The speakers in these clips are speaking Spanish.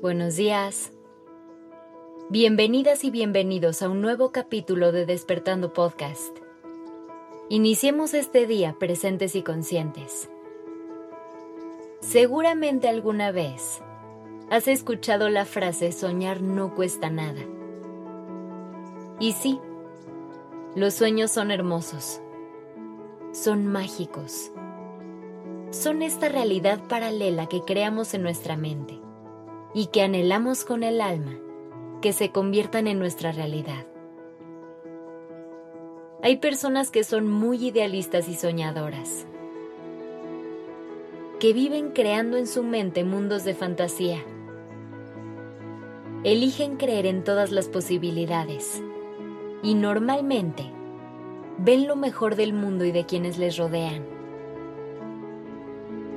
Buenos días. Bienvenidas y bienvenidos a un nuevo capítulo de Despertando Podcast. Iniciemos este día presentes y conscientes. Seguramente alguna vez has escuchado la frase soñar no cuesta nada. Y sí, los sueños son hermosos, son mágicos, son esta realidad paralela que creamos en nuestra mente y que anhelamos con el alma que se conviertan en nuestra realidad. Hay personas que son muy idealistas y soñadoras, que viven creando en su mente mundos de fantasía. Eligen creer en todas las posibilidades y normalmente ven lo mejor del mundo y de quienes les rodean.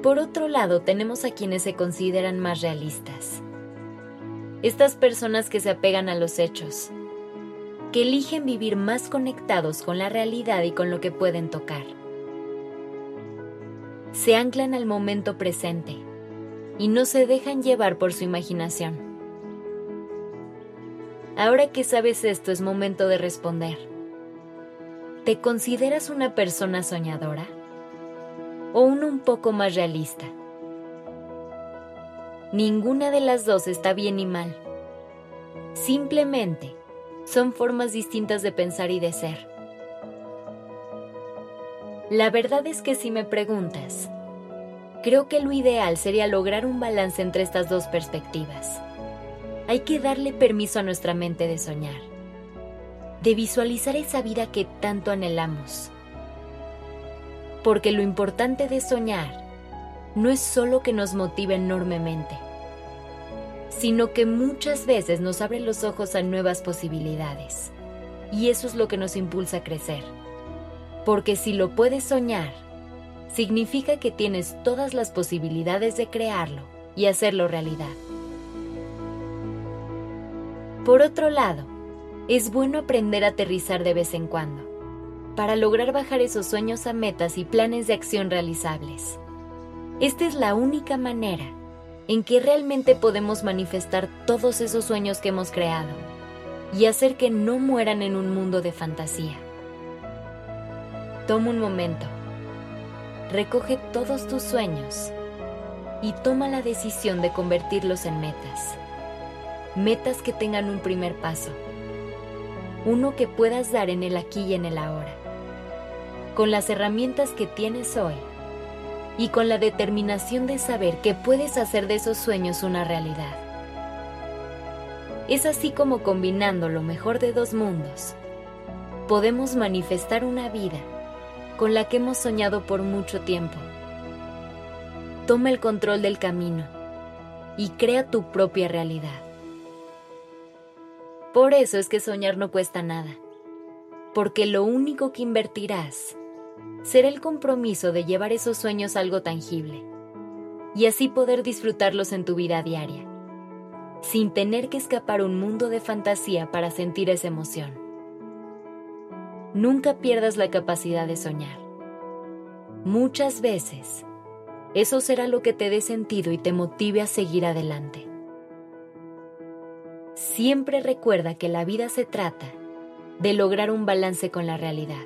Por otro lado, tenemos a quienes se consideran más realistas estas personas que se apegan a los hechos, que eligen vivir más conectados con la realidad y con lo que pueden tocar. Se anclan al momento presente y no se dejan llevar por su imaginación. Ahora que sabes esto es momento de responder. ¿Te consideras una persona soñadora? ¿O uno un poco más realista? Ninguna de las dos está bien ni mal. Simplemente son formas distintas de pensar y de ser. La verdad es que si me preguntas, creo que lo ideal sería lograr un balance entre estas dos perspectivas. Hay que darle permiso a nuestra mente de soñar, de visualizar esa vida que tanto anhelamos. Porque lo importante de soñar no es solo que nos motive enormemente, sino que muchas veces nos abre los ojos a nuevas posibilidades. Y eso es lo que nos impulsa a crecer. Porque si lo puedes soñar, significa que tienes todas las posibilidades de crearlo y hacerlo realidad. Por otro lado, es bueno aprender a aterrizar de vez en cuando, para lograr bajar esos sueños a metas y planes de acción realizables. Esta es la única manera en que realmente podemos manifestar todos esos sueños que hemos creado y hacer que no mueran en un mundo de fantasía. Toma un momento, recoge todos tus sueños y toma la decisión de convertirlos en metas. Metas que tengan un primer paso, uno que puedas dar en el aquí y en el ahora. Con las herramientas que tienes hoy, y con la determinación de saber que puedes hacer de esos sueños una realidad. Es así como combinando lo mejor de dos mundos, podemos manifestar una vida con la que hemos soñado por mucho tiempo. Toma el control del camino y crea tu propia realidad. Por eso es que soñar no cuesta nada, porque lo único que invertirás será el compromiso de llevar esos sueños a algo tangible y así poder disfrutarlos en tu vida diaria, sin tener que escapar un mundo de fantasía para sentir esa emoción. Nunca pierdas la capacidad de soñar. Muchas veces, eso será lo que te dé sentido y te motive a seguir adelante. Siempre recuerda que la vida se trata de lograr un balance con la realidad.